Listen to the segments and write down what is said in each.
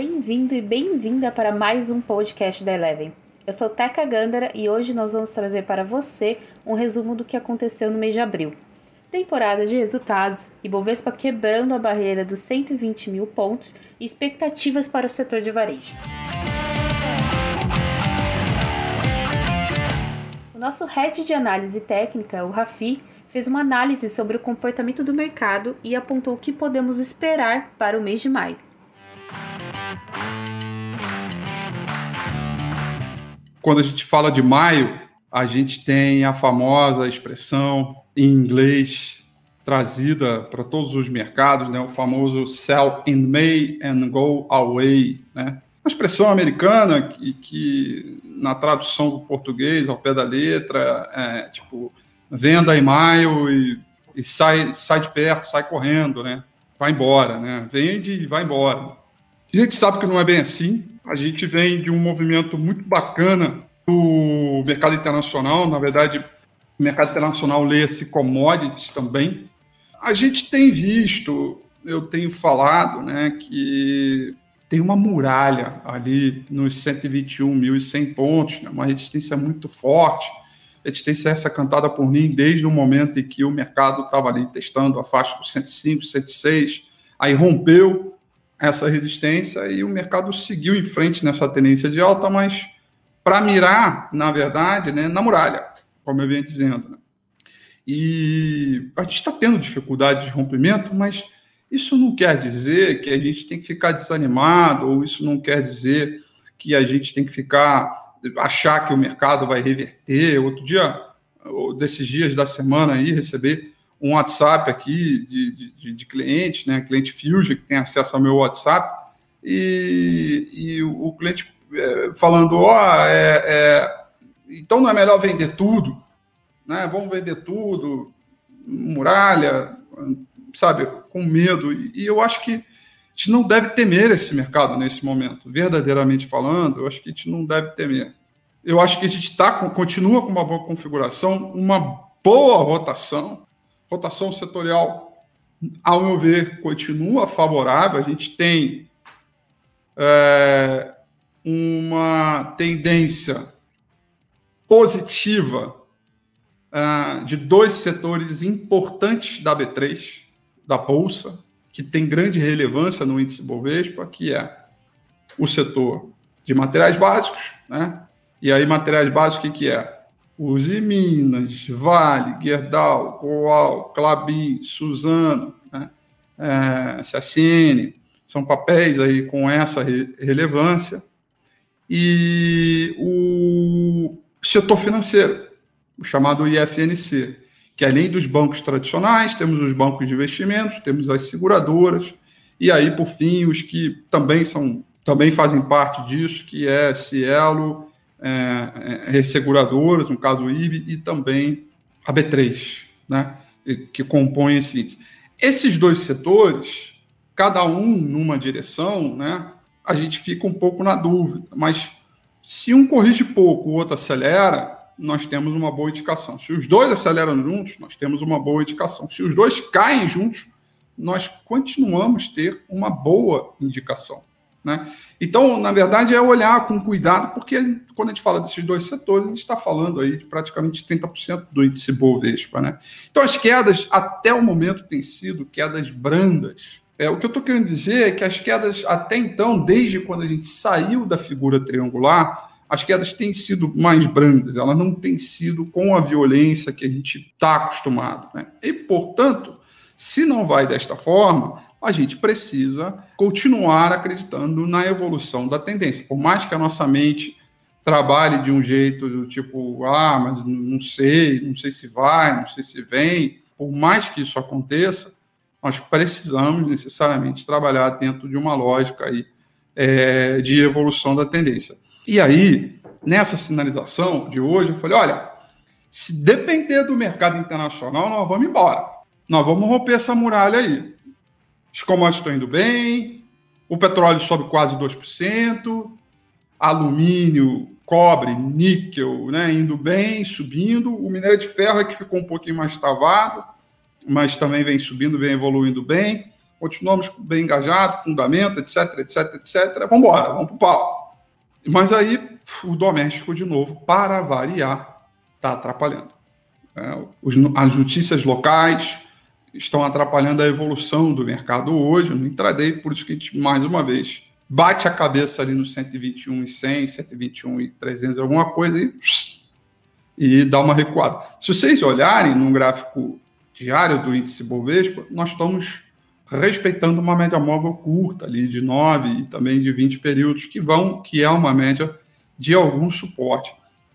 Bem-vindo e bem-vinda para mais um podcast da Eleven. Eu sou Teca Gandara e hoje nós vamos trazer para você um resumo do que aconteceu no mês de abril. Temporada de resultados, Ibovespa quebrando a barreira dos 120 mil pontos e expectativas para o setor de varejo. O nosso head de análise técnica, o Rafi, fez uma análise sobre o comportamento do mercado e apontou o que podemos esperar para o mês de maio. Quando a gente fala de maio, a gente tem a famosa expressão em inglês trazida para todos os mercados, né? o famoso sell in May and go away. Né? Uma expressão americana que, que na tradução do português, ao pé da letra, é tipo venda em maio e, e sai, sai de perto, sai correndo, né? Vai embora, né? Vende e vai embora. A gente sabe que não é bem assim. A gente vem de um movimento muito bacana do mercado internacional. Na verdade, mercado internacional lê-se commodities também. A gente tem visto, eu tenho falado, né, que tem uma muralha ali nos 121.100 pontos, né, uma resistência muito forte resistência essa cantada por mim desde o momento em que o mercado estava ali testando a faixa dos 105, 106, aí rompeu essa resistência e o mercado seguiu em frente nessa tendência de alta, mas para mirar, na verdade, né, na muralha, como eu venho dizendo. Né? E a gente está tendo dificuldade de rompimento, mas isso não quer dizer que a gente tem que ficar desanimado, ou isso não quer dizer que a gente tem que ficar achar que o mercado vai reverter. Outro dia, desses dias da semana aí, receber um WhatsApp aqui de, de, de cliente, né? Cliente Fusion, que tem acesso ao meu WhatsApp, e, e o cliente é, falando, ó, oh, é, é, então não é melhor vender tudo, né? Vamos vender tudo, muralha, sabe, com medo. E, eu acho que a gente não deve temer esse mercado nesse momento, verdadeiramente falando, eu acho que a gente não deve temer. Eu acho que a gente tá, continua com uma boa configuração, uma boa rotação, rotação setorial, ao meu ver, continua favorável. A gente tem é, uma tendência positiva é, de dois setores importantes da B3, da Bolsa, que tem grande relevância no índice Bovespa, que é o setor de materiais básicos, né? E aí, materiais básicos, o que, que é? Uzi Minas, Vale, Gerdau, Coal, Clabin, Suzano, né? é, são papéis aí com essa re relevância. E o setor financeiro, o chamado IFNC, que além dos bancos tradicionais, temos os bancos de investimentos, temos as seguradoras, e aí, por fim, os que também são também fazem parte disso, que é Cielo, é, é, resseguradoras, no caso o IB, e também a B3, né, que compõem esse. Esses dois setores, cada um numa direção, né, a gente fica um pouco na dúvida, mas se um corrige pouco, o outro acelera, nós temos uma boa indicação. Se os dois aceleram juntos, nós temos uma boa indicação. Se os dois caem juntos, nós continuamos ter uma boa indicação. Né? Então, na verdade, é olhar com cuidado, porque quando a gente fala desses dois setores, a gente está falando aí de praticamente 30% do índice Bovespa. Né? Então, as quedas, até o momento, têm sido quedas brandas. É, o que eu estou querendo dizer é que as quedas, até então, desde quando a gente saiu da figura triangular, as quedas têm sido mais brandas, elas não têm sido com a violência que a gente está acostumado. Né? E, portanto, se não vai desta forma, a gente precisa continuar acreditando na evolução da tendência. Por mais que a nossa mente trabalhe de um jeito do tipo, ah, mas não sei, não sei se vai, não sei se vem, por mais que isso aconteça, nós precisamos necessariamente trabalhar dentro de uma lógica aí, é, de evolução da tendência. E aí, nessa sinalização de hoje, eu falei: olha, se depender do mercado internacional, nós vamos embora. Nós vamos romper essa muralha aí. Os commodities estão indo bem, o petróleo sobe quase 2%, alumínio, cobre, níquel, né, indo bem, subindo. O minério de ferro é que ficou um pouquinho mais travado, mas também vem subindo, vem evoluindo bem. continuamos bem engajados, fundamento, etc, etc, etc. Vamos embora, vamos para o pau. Mas aí o doméstico, de novo, para variar, está atrapalhando. É, as notícias locais estão atrapalhando a evolução do mercado hoje, no intraday, por isso que a gente, mais uma vez, bate a cabeça ali no 121 e 100, 121 e 300, alguma coisa e, e dá uma recuada. Se vocês olharem no gráfico diário do índice Bovespa, nós estamos respeitando uma média móvel curta ali de 9 e também de 20 períodos que vão, que é uma média de algum suporte.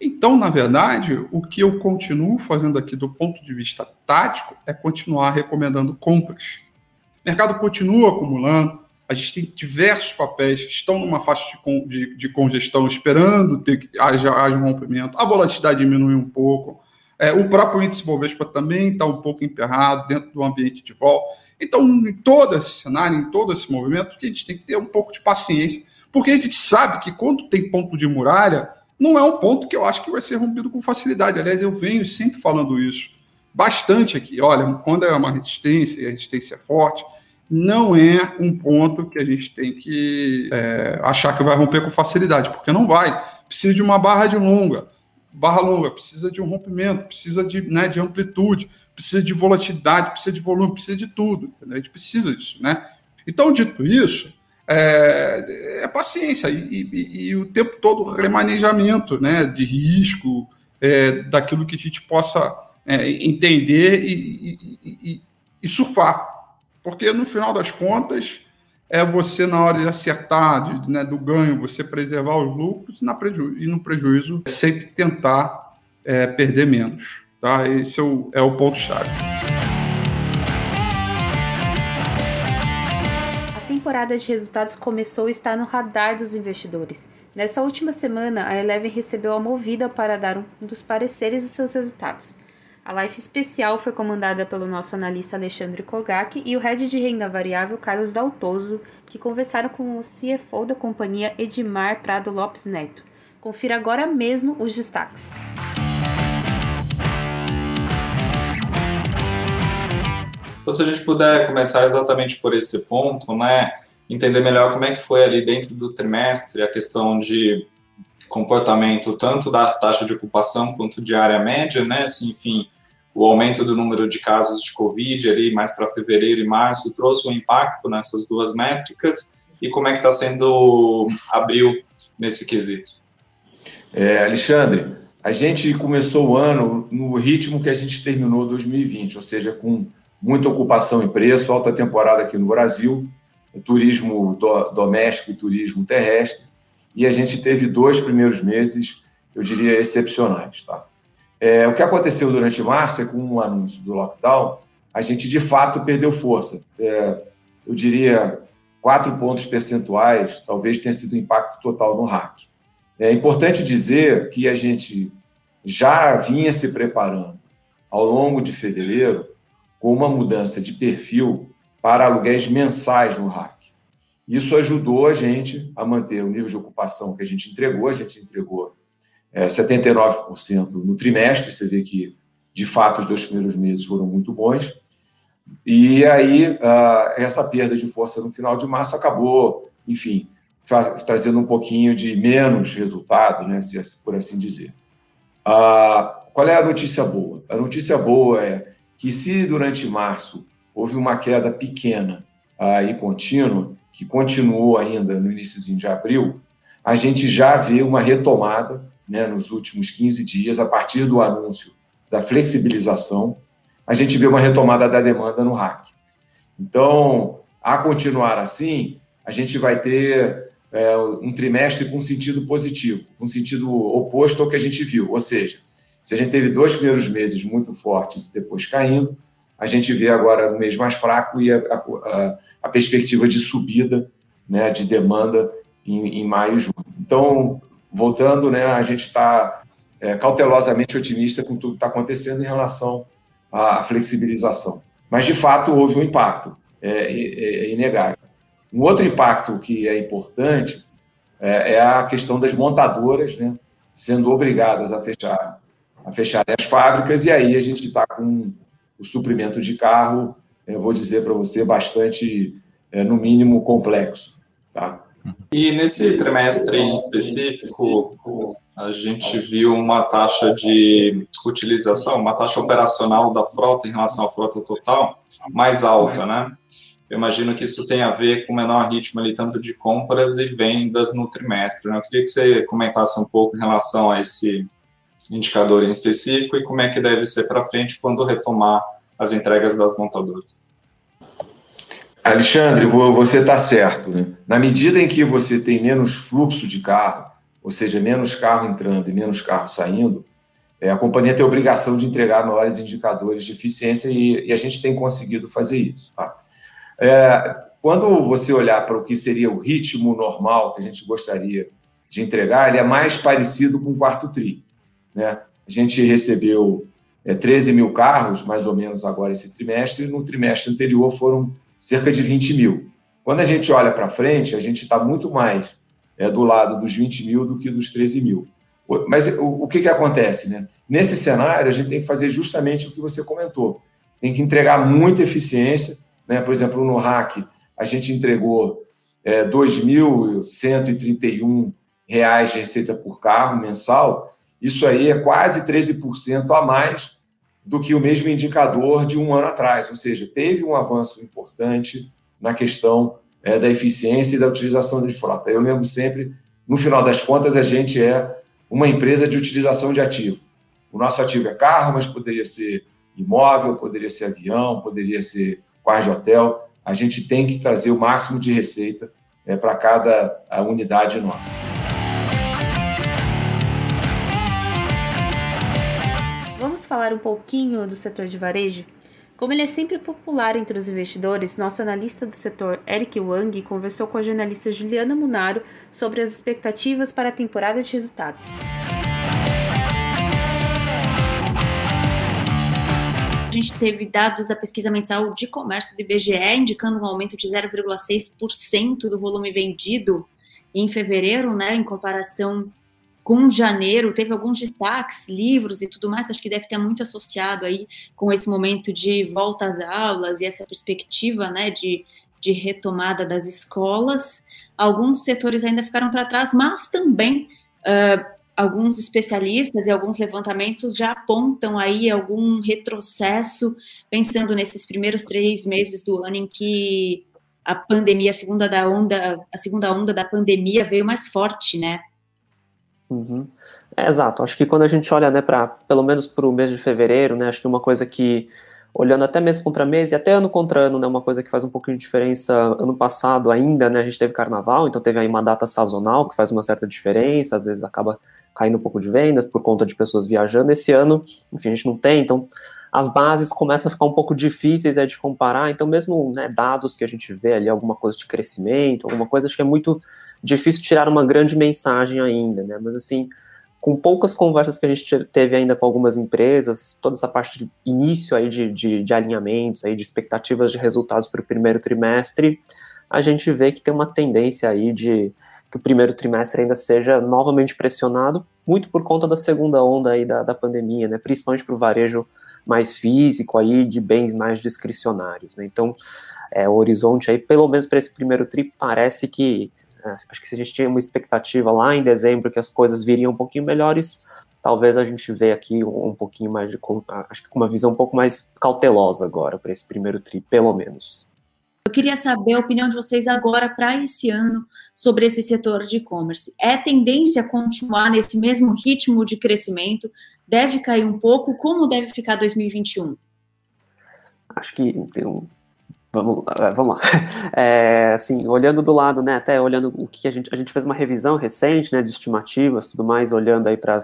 Então, na verdade, o que eu continuo fazendo aqui do ponto de vista tático é continuar recomendando compras. O mercado continua acumulando, a gente tem diversos papéis que estão numa faixa de, de, de congestão, esperando ter que haja, haja um rompimento, a volatilidade diminui um pouco, é, o próprio índice Bovespa também está um pouco emperrado dentro do ambiente de vol. Então, em todo esse cenário, em todo esse movimento, a gente tem que ter um pouco de paciência, porque a gente sabe que quando tem ponto de muralha, não é um ponto que eu acho que vai ser rompido com facilidade. Aliás, eu venho sempre falando isso bastante aqui. Olha, quando é uma resistência e a resistência é forte, não é um ponto que a gente tem que é, achar que vai romper com facilidade, porque não vai. Precisa de uma barra de longa. Barra longa precisa de um rompimento, precisa de, né, de amplitude, precisa de volatilidade, precisa de volume, precisa de tudo. Entendeu? A gente precisa disso, né? Então, dito isso, é, é paciência e, e, e, o tempo todo remanejamento né, de risco, é, daquilo que a gente possa é, entender e, e, surfar. Porque no final das contas, é você, na hora de acertar, de, né, do ganho, você preservar os lucros na e no prejuízo, sempre tentar é, perder menos. Tá? Esse é o, é o ponto-chave. Temporada de resultados começou e está no radar dos investidores. Nessa última semana, a Eleven recebeu a Movida para dar um dos pareceres dos seus resultados. A live especial foi comandada pelo nosso analista Alexandre Kogak e o head de renda variável Carlos Daltoso, que conversaram com o CFO da companhia Edmar Prado Lopes Neto. Confira agora mesmo os destaques. Então, se a gente puder começar exatamente por esse ponto, né, entender melhor como é que foi ali dentro do trimestre a questão de comportamento tanto da taxa de ocupação quanto de área média, né, enfim, o aumento do número de casos de Covid ali mais para fevereiro e março trouxe um impacto nessas duas métricas e como é que está sendo abril nesse quesito? É, Alexandre, a gente começou o ano no ritmo que a gente terminou 2020, ou seja, com muita ocupação em preço, alta temporada aqui no Brasil, turismo do, doméstico e turismo terrestre, e a gente teve dois primeiros meses, eu diria, excepcionais. Tá? É, o que aconteceu durante março é com o anúncio do lockdown, a gente de fato perdeu força. É, eu diria quatro pontos percentuais, talvez tenha sido o impacto total no hack. É importante dizer que a gente já vinha se preparando ao longo de fevereiro com uma mudança de perfil para aluguéis mensais no RAC. Isso ajudou a gente a manter o nível de ocupação que a gente entregou. A gente entregou é, 79% no trimestre. Você vê que, de fato, os dois primeiros meses foram muito bons. E aí, essa perda de força no final de março acabou, enfim, trazendo um pouquinho de menos resultado, né, por assim dizer. qual é a notícia boa? A notícia boa é que se durante março houve uma queda pequena ah, e contínua, que continuou ainda no início de abril, a gente já vê uma retomada né, nos últimos 15 dias, a partir do anúncio da flexibilização, a gente vê uma retomada da demanda no RAC. Então, a continuar assim, a gente vai ter é, um trimestre com sentido positivo, com sentido oposto ao que a gente viu, ou seja, se a gente teve dois primeiros meses muito fortes e depois caindo, a gente vê agora um mês mais fraco e a, a, a perspectiva de subida né, de demanda em, em, maio e junho. Então, voltando, né, a gente está é, cautelosamente otimista com tudo que está acontecendo em relação à flexibilização. Mas, de fato, houve um impacto, é, é, é inegável. Um outro impacto que é importante é, é a questão das montadoras né, sendo obrigadas a fechar a fecharem as fábricas, e aí a gente está com o suprimento de carro eu vou dizer para você, bastante, é, no mínimo, complexo. Tá? E nesse trimestre em específico, a gente viu uma taxa de utilização, uma taxa operacional da frota em relação à frota total mais alta, né? Eu imagino que isso tem a ver com o menor ritmo ali, tanto de compras e vendas no trimestre. Né? Eu queria que você comentasse um pouco em relação a esse indicador em específico e como é que deve ser para frente quando retomar as entregas das montadoras. Alexandre, você está certo. Né? Na medida em que você tem menos fluxo de carro, ou seja, menos carro entrando e menos carro saindo, é, a companhia tem a obrigação de entregar maiores indicadores de eficiência e, a gente tem conseguido fazer isso. Tá? É, quando você olhar para o que seria o ritmo normal que a gente gostaria de entregar, ele é mais parecido com o quarto TRI. Né? A gente recebeu é, 13 mil carros, mais ou menos, agora esse trimestre, e no trimestre anterior foram cerca de 20 mil. Quando a gente olha para frente, a gente está muito mais é, do lado dos 20 mil do que dos 13 mil. Mas o, o que, que acontece? Né? Nesse cenário, a gente tem que fazer justamente o que você comentou. Tem que entregar muita eficiência, né? Por exemplo, no RAC, a gente entregou é, R$ 2.131 de receita por carro mensal. Isso aí é quase 13% a mais do que o mesmo indicador de um ano atrás. Ou seja, teve um avanço importante na questão é, da eficiência e da utilização de frota. Eu lembro sempre, no final das contas, a gente é uma empresa de utilização de ativo. O nosso ativo é carro, mas poderia ser imóvel, poderia ser avião, poderia ser quarto de hotel, a gente tem que trazer o máximo de receita é, para cada unidade nossa. Falar um pouquinho do setor de varejo? Como ele é sempre popular entre os investidores, nosso analista do setor, Eric Wang, conversou com a jornalista Juliana Munaro sobre as expectativas para a temporada de resultados. gente teve dados da pesquisa mensal de comércio do IBGE indicando um aumento de 0,6% do volume vendido em fevereiro, né, em comparação com janeiro, teve alguns destaques, livros e tudo mais, acho que deve ter muito associado aí com esse momento de volta às aulas e essa perspectiva, né, de, de retomada das escolas. Alguns setores ainda ficaram para trás, mas também uh, alguns especialistas e alguns levantamentos já apontam aí algum retrocesso, pensando nesses primeiros três meses do ano em que a pandemia, a segunda da onda, a segunda onda da pandemia veio mais forte, né? Uhum. É, exato. Acho que quando a gente olha, né, para pelo menos para o mês de fevereiro, né, acho que uma coisa que olhando até mês contra mês e até ano contra ano, né, uma coisa que faz um pouquinho de diferença. Ano passado ainda, né, a gente teve carnaval, então teve aí uma data sazonal que faz uma certa diferença, às vezes acaba caindo um pouco de vendas por conta de pessoas viajando. Esse ano, enfim, a gente não tem, então as bases começam a ficar um pouco difíceis é, de comparar, então mesmo né, dados que a gente vê ali, alguma coisa de crescimento, alguma coisa, acho que é muito difícil tirar uma grande mensagem ainda, né, mas assim, com poucas conversas que a gente teve ainda com algumas empresas, toda essa parte de início aí de, de, de alinhamentos, aí de expectativas de resultados para o primeiro trimestre, a gente vê que tem uma tendência aí de que o primeiro trimestre ainda seja novamente pressionado, muito por conta da segunda onda aí da, da pandemia, né, principalmente para o varejo mais físico aí, de bens mais discricionários, né, então é, o horizonte aí, pelo menos para esse primeiro tri, parece que, é, acho que se a gente tinha uma expectativa lá em dezembro que as coisas viriam um pouquinho melhores, talvez a gente vê aqui um, um pouquinho mais de, acho que com uma visão um pouco mais cautelosa agora para esse primeiro tri, pelo menos. Eu queria saber a opinião de vocês agora para esse ano sobre esse setor de e-commerce. É tendência continuar nesse mesmo ritmo de crescimento? Deve cair um pouco? Como deve ficar 2021? Acho que tem Vamos, é, vamos lá. É, assim, olhando do lado, né, até olhando o que a gente, a gente fez uma revisão recente, né, de estimativas, tudo mais, olhando aí para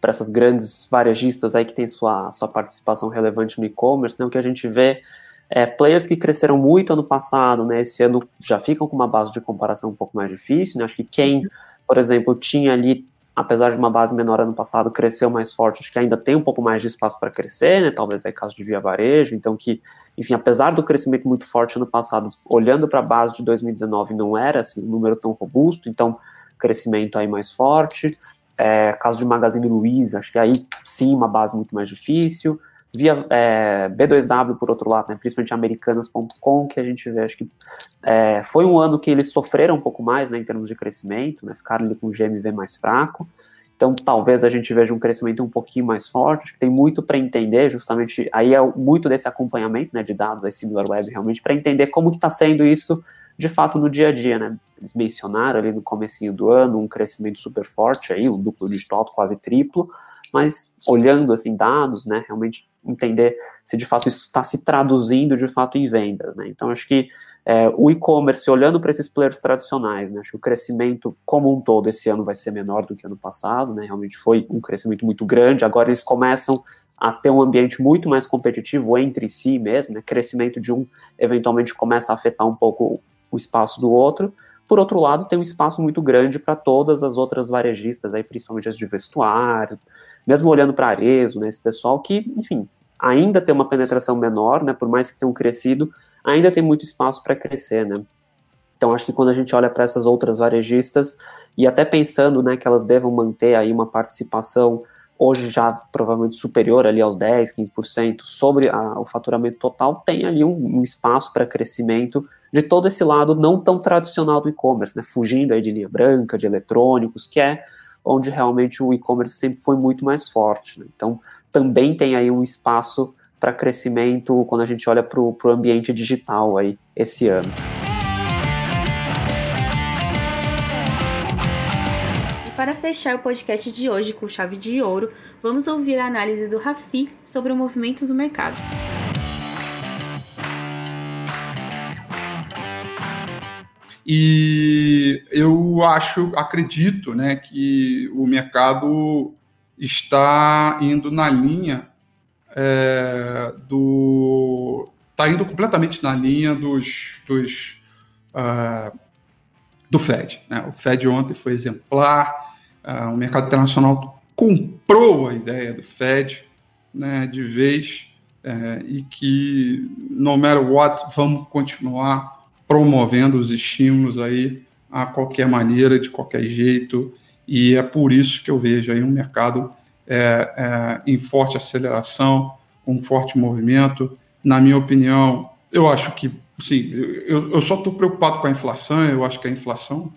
para essas grandes varejistas aí que tem sua, sua participação relevante no e-commerce, né, o que a gente vê é, players que cresceram muito ano passado, né, esse ano já ficam com uma base de comparação um pouco mais difícil, né, acho que quem, por exemplo, tinha ali, apesar de uma base menor ano passado, cresceu mais forte, acho que ainda tem um pouco mais de espaço para crescer, né, talvez aí caso de via varejo, então que, enfim, apesar do crescimento muito forte ano passado, olhando para a base de 2019 não era, assim, um número tão robusto, então crescimento aí mais forte, é, caso de Magazine Luiza, acho que aí sim uma base muito mais difícil, via é, B2W, por outro lado, né, principalmente americanas.com, que a gente vê, acho que é, foi um ano que eles sofreram um pouco mais né, em termos de crescimento, né, ficaram ali com o GMV mais fraco, então talvez a gente veja um crescimento um pouquinho mais forte, acho que tem muito para entender, justamente, aí é muito desse acompanhamento né, de dados, aí Web realmente, para entender como que está sendo isso de fato no dia a dia, né, eles mencionaram ali no comecinho do ano um crescimento super forte aí, um duplo digital quase triplo, mas olhando assim dados, né, realmente entender se de fato isso está se traduzindo de fato em vendas, né? Então acho que é, o e-commerce olhando para esses players tradicionais, né, acho que o crescimento como um todo esse ano vai ser menor do que ano passado, né? Realmente foi um crescimento muito grande. Agora eles começam a ter um ambiente muito mais competitivo entre si mesmo, né? Crescimento de um eventualmente começa a afetar um pouco o espaço do outro. Por outro lado, tem um espaço muito grande para todas as outras varejistas, aí, principalmente as de vestuário, mesmo olhando para Arezo, né, esse pessoal que, enfim, ainda tem uma penetração menor, né, por mais que tenham crescido, ainda tem muito espaço para crescer, né. Então, acho que quando a gente olha para essas outras varejistas, e até pensando, né, que elas devam manter aí uma participação hoje já provavelmente superior ali aos 10, 15% sobre a, o faturamento total, tem ali um, um espaço para crescimento de todo esse lado não tão tradicional do e-commerce, né, fugindo aí de linha branca, de eletrônicos, que é onde realmente o e-commerce sempre foi muito mais forte. Né? Então, também tem aí um espaço para crescimento quando a gente olha para o ambiente digital aí esse ano. E para fechar o podcast de hoje com chave de ouro, vamos ouvir a análise do Rafi sobre o movimento do mercado. E eu acho, acredito, né, que o mercado está indo na linha é, do. Está indo completamente na linha dos. dos uh, do Fed. Né? O Fed ontem foi exemplar, uh, o mercado internacional comprou a ideia do Fed né, de vez é, e que, no matter what, vamos continuar promovendo os estímulos aí a qualquer maneira, de qualquer jeito, e é por isso que eu vejo aí um mercado é, é, em forte aceleração, com forte movimento. Na minha opinião, eu acho que, sim, eu, eu só estou preocupado com a inflação, eu acho que a inflação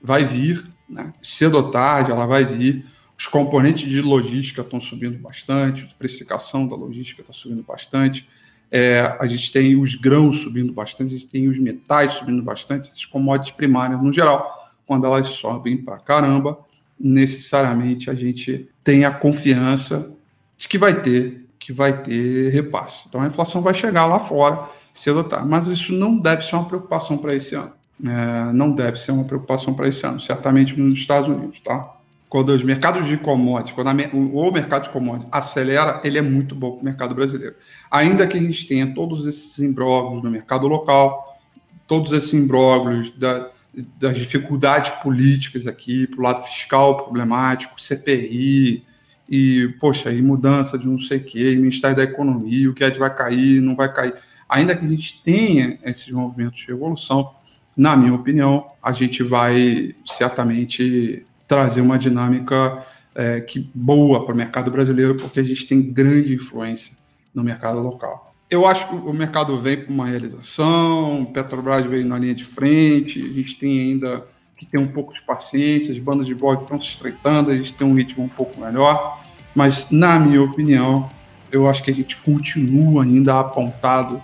vai vir, né? cedo ou tarde ela vai vir. Os componentes de logística estão subindo bastante, a precificação da logística está subindo bastante. É, a gente tem os grãos subindo bastante, a gente tem os metais subindo bastante, essas commodities primárias no geral, quando elas sobem para caramba, necessariamente a gente tem a confiança de que vai ter, que vai ter repasse. Então a inflação vai chegar lá fora, ou tarde, mas isso não deve ser uma preocupação para esse ano. É, não deve ser uma preocupação para esse ano, certamente nos Estados Unidos, tá? Quando os mercados de commodities, quando a, o, mercado de commodities acelera, ele é muito bom para o mercado brasileiro. Ainda que a gente tenha todos esses imbróglios no mercado local, todos esses imbróglios da, das dificuldades políticas aqui, para o lado fiscal problemático, CPI, e, poxa, e mudança de não sei o quê, Ministério da Economia, o que é que vai cair, não vai cair. Ainda que a gente tenha esses movimentos de evolução, na minha opinião, a gente vai certamente trazer uma dinâmica é, que boa para o mercado brasileiro, porque a gente tem grande influência no mercado local. Eu acho que o mercado vem para uma realização, Petrobras veio na linha de frente, a gente tem ainda que ter um pouco de paciência, as bandas de blog estão se estreitando, a gente tem um ritmo um pouco melhor, mas na minha opinião, eu acho que a gente continua ainda apontado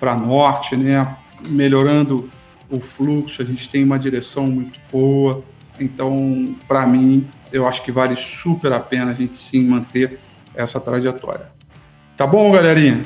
para norte, né? melhorando o fluxo, a gente tem uma direção muito boa, então, para mim, eu acho que vale super a pena a gente sim manter essa trajetória. Tá bom, galerinha?